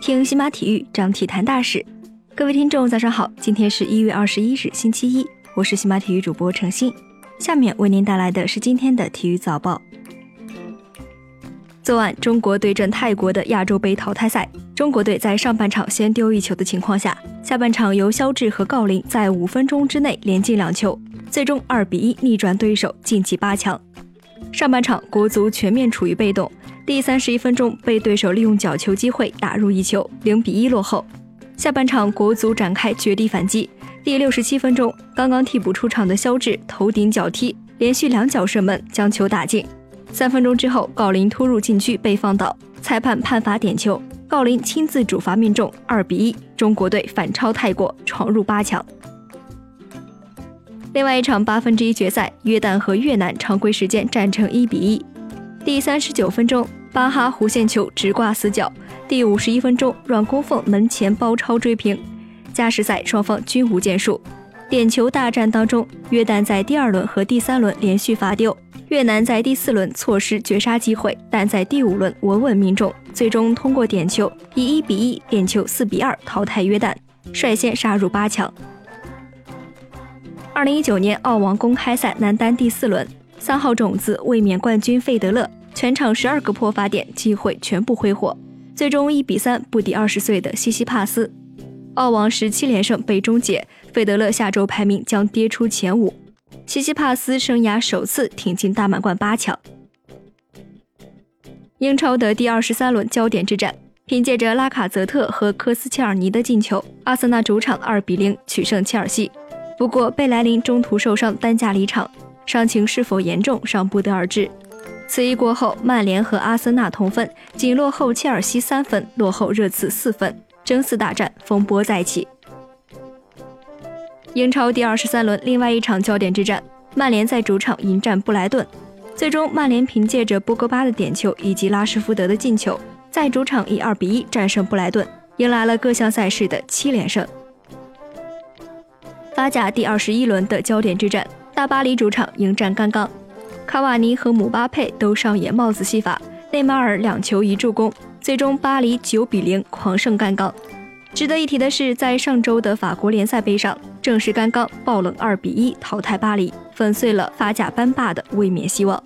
听新马体育，讲体坛大事。各位听众，早上好，今天是一月二十一日，星期一，我是新马体育主播程鑫。下面为您带来的是今天的体育早报。昨晚，中国对阵泰国的亚洲杯淘汰赛，中国队在上半场先丢一球的情况下，下半场由肖智和郜林在五分钟之内连进两球，最终二比一逆转对手，晋级八强。上半场，国足全面处于被动。第三十一分钟，被对手利用角球机会打入一球，零比一落后。下半场，国足展开绝地反击。第六十七分钟，刚刚替补出场的肖智头顶脚踢，连续两脚射门将球打进。三分钟之后，郜林突入禁区被放倒，裁判判罚点球，郜林亲自主罚命中，二比一，中国队反超泰国，闯入八强。另外一场八分之一决赛，约旦和越南常规时间战成一比一。第三十九分钟，巴哈弧线球直挂死角。第五十一分钟，阮公凤门前包抄追平。加时赛双方均无建树。点球大战当中，约旦在第二轮和第三轮连续罚丢，越南在第四轮错失绝杀机会，但在第五轮稳稳命中，最终通过点球以一比一点球四比二淘汰约旦，率先杀入八强。二零一九年澳网公开赛男单第四轮。三号种子卫冕冠军费德勒全场十二个破发点机会全部挥霍，最终一比三不敌二十岁的西西帕斯，澳网十七连胜被终结，费德勒下周排名将跌出前五，西西帕斯生涯首次挺进大满贯八强。英超的第二十三轮焦点之战，凭借着拉卡泽特和科斯切尔尼的进球，阿森纳主场二比零取胜切尔西，不过贝莱林中途受伤担架离场。伤情是否严重尚不得而知。此役过后，曼联和阿森纳同分，仅落后切尔西三分，落后热刺四分，争四大战风波再起。英超第二十三轮另外一场焦点之战，曼联在主场迎战布莱顿，最终曼联凭借着波格巴的点球以及拉什福德的进球，在主场以二比一战胜布莱顿，迎来了各项赛事的七连胜。法甲第二十一轮的焦点之战。大巴黎主场迎战甘刚，卡瓦尼和姆巴佩都上演帽子戏法，内马尔两球一助攻，最终巴黎九比零狂胜甘刚。值得一提的是，在上周的法国联赛杯上，正是甘刚爆冷二比一淘汰巴黎，粉碎了法甲班霸的卫冕希望。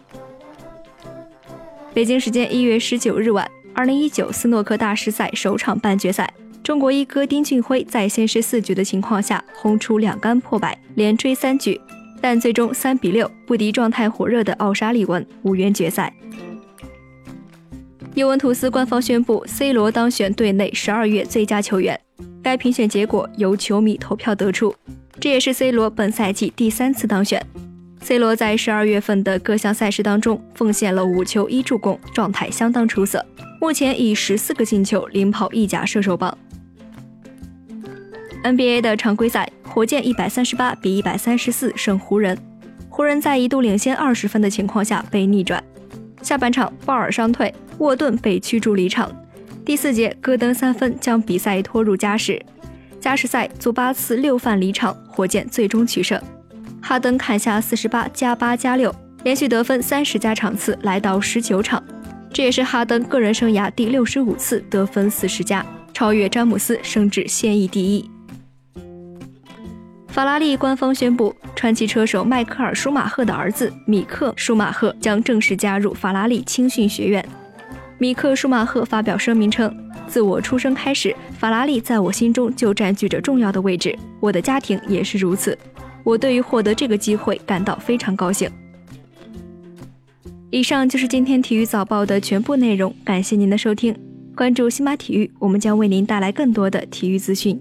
北京时间一月十九日晚，二零一九斯诺克大师赛首场半决赛，中国一哥丁俊晖在先失四局的情况下轰出两杆破百，连追三局。但最终三比六不敌状态火热的奥沙利文，无缘决赛。尤文图斯官方宣布，C 罗当选队内十二月最佳球员。该评选结果由球迷投票得出，这也是 C 罗本赛季第三次当选。C 罗在十二月份的各项赛事当中奉献了五球一助攻，状态相当出色，目前以十四个进球领跑意甲射手榜。NBA 的常规赛。火箭一百三十八比一百三十四胜湖人，湖人在一度领先二十分的情况下被逆转。下半场，鲍尔伤退，沃顿被驱逐离场。第四节，戈登三分将比赛拖入加时。加时赛，祖巴茨六犯离场，火箭最终取胜。哈登砍下四十八加八加六，连续得分三十加场次来到十九场，这也是哈登个人生涯第六十五次得分四十加，超越詹姆斯，升至现役第一。法拉利官方宣布，传奇车手迈克尔·舒马赫的儿子米克·舒马赫将正式加入法拉利青训学院。米克·舒马赫发表声明称：“自我出生开始，法拉利在我心中就占据着重要的位置，我的家庭也是如此。我对于获得这个机会感到非常高兴。”以上就是今天体育早报的全部内容，感谢您的收听。关注新马体育，我们将为您带来更多的体育资讯。